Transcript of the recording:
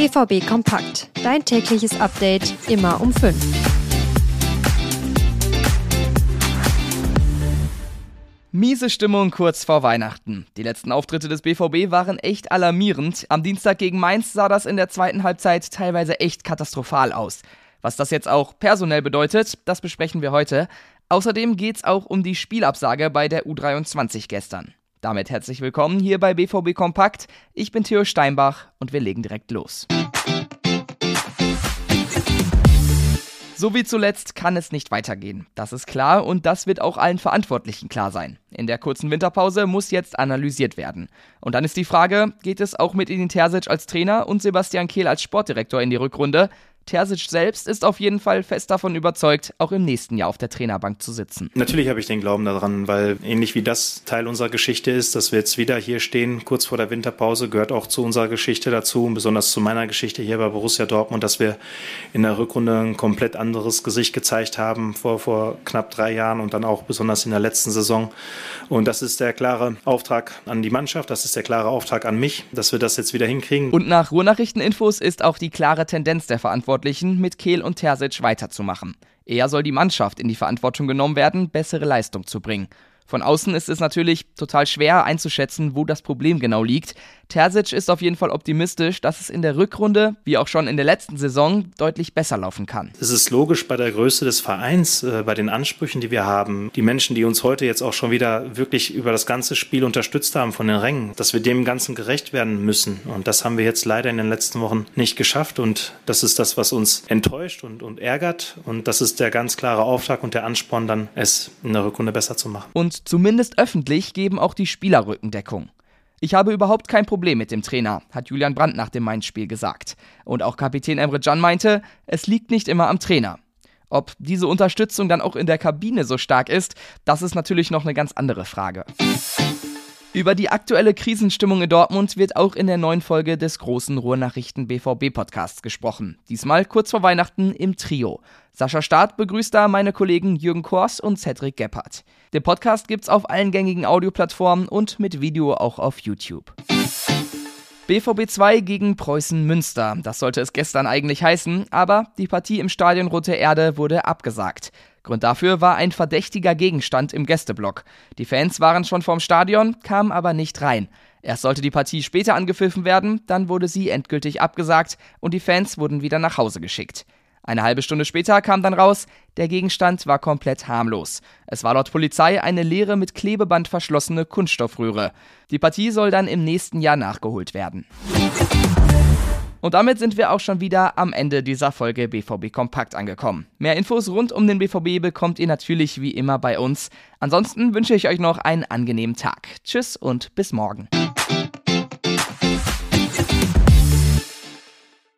BVB Kompakt. Dein tägliches Update immer um 5. Miese Stimmung kurz vor Weihnachten. Die letzten Auftritte des BVB waren echt alarmierend. Am Dienstag gegen Mainz sah das in der zweiten Halbzeit teilweise echt katastrophal aus. Was das jetzt auch personell bedeutet, das besprechen wir heute. Außerdem geht es auch um die Spielabsage bei der U23 gestern. Damit herzlich willkommen hier bei BVB Kompakt. Ich bin Theo Steinbach und wir legen direkt los. So wie zuletzt kann es nicht weitergehen. Das ist klar und das wird auch allen Verantwortlichen klar sein. In der kurzen Winterpause muss jetzt analysiert werden. Und dann ist die Frage, geht es auch mit Edin Terzic als Trainer und Sebastian Kehl als Sportdirektor in die Rückrunde? Terzic selbst ist auf jeden Fall fest davon überzeugt, auch im nächsten Jahr auf der Trainerbank zu sitzen. Natürlich habe ich den Glauben daran, weil ähnlich wie das Teil unserer Geschichte ist, dass wir jetzt wieder hier stehen, kurz vor der Winterpause, gehört auch zu unserer Geschichte dazu und besonders zu meiner Geschichte hier bei Borussia Dortmund, dass wir in der Rückrunde ein komplett anderes Gesicht gezeigt haben vor, vor knapp drei Jahren und dann auch besonders in der letzten Saison. Und das ist der klare Auftrag an die Mannschaft, das ist der klare Auftrag an mich, dass wir das jetzt wieder hinkriegen. Und nach Ruhrnachrichteninfos ist auch die klare Tendenz der Verantwortlichen Verantwortlichen, mit Kehl und Terzic weiterzumachen. Eher soll die Mannschaft in die Verantwortung genommen werden, bessere Leistung zu bringen. Von außen ist es natürlich total schwer einzuschätzen, wo das Problem genau liegt. Terzic ist auf jeden Fall optimistisch, dass es in der Rückrunde, wie auch schon in der letzten Saison, deutlich besser laufen kann. Es ist logisch bei der Größe des Vereins, äh, bei den Ansprüchen, die wir haben, die Menschen, die uns heute jetzt auch schon wieder wirklich über das ganze Spiel unterstützt haben von den Rängen, dass wir dem Ganzen gerecht werden müssen. Und das haben wir jetzt leider in den letzten Wochen nicht geschafft. Und das ist das, was uns enttäuscht und, und ärgert. Und das ist der ganz klare Auftrag und der Ansporn, dann es in der Rückrunde besser zu machen. Zumindest öffentlich geben auch die Spieler Rückendeckung. Ich habe überhaupt kein Problem mit dem Trainer, hat Julian Brandt nach dem Mainz-Spiel gesagt. Und auch Kapitän Emre Can meinte, es liegt nicht immer am Trainer. Ob diese Unterstützung dann auch in der Kabine so stark ist, das ist natürlich noch eine ganz andere Frage. Über die aktuelle Krisenstimmung in Dortmund wird auch in der neuen Folge des großen Ruhrnachrichten BVB Podcasts gesprochen. Diesmal kurz vor Weihnachten im Trio. Sascha Staat begrüßt da meine Kollegen Jürgen Kors und Cedric Gebhardt. Den Podcast gibt's auf allen gängigen Audioplattformen und mit Video auch auf YouTube. BVB 2 gegen Preußen Münster. Das sollte es gestern eigentlich heißen, aber die Partie im Stadion Rote Erde wurde abgesagt. Grund dafür war ein verdächtiger Gegenstand im Gästeblock. Die Fans waren schon vorm Stadion, kamen aber nicht rein. Erst sollte die Partie später angepfiffen werden, dann wurde sie endgültig abgesagt und die Fans wurden wieder nach Hause geschickt. Eine halbe Stunde später kam dann raus, der Gegenstand war komplett harmlos. Es war laut Polizei eine leere mit Klebeband verschlossene Kunststoffröhre. Die Partie soll dann im nächsten Jahr nachgeholt werden. Und damit sind wir auch schon wieder am Ende dieser Folge BVB Kompakt angekommen. Mehr Infos rund um den BVB bekommt ihr natürlich wie immer bei uns. Ansonsten wünsche ich euch noch einen angenehmen Tag. Tschüss und bis morgen.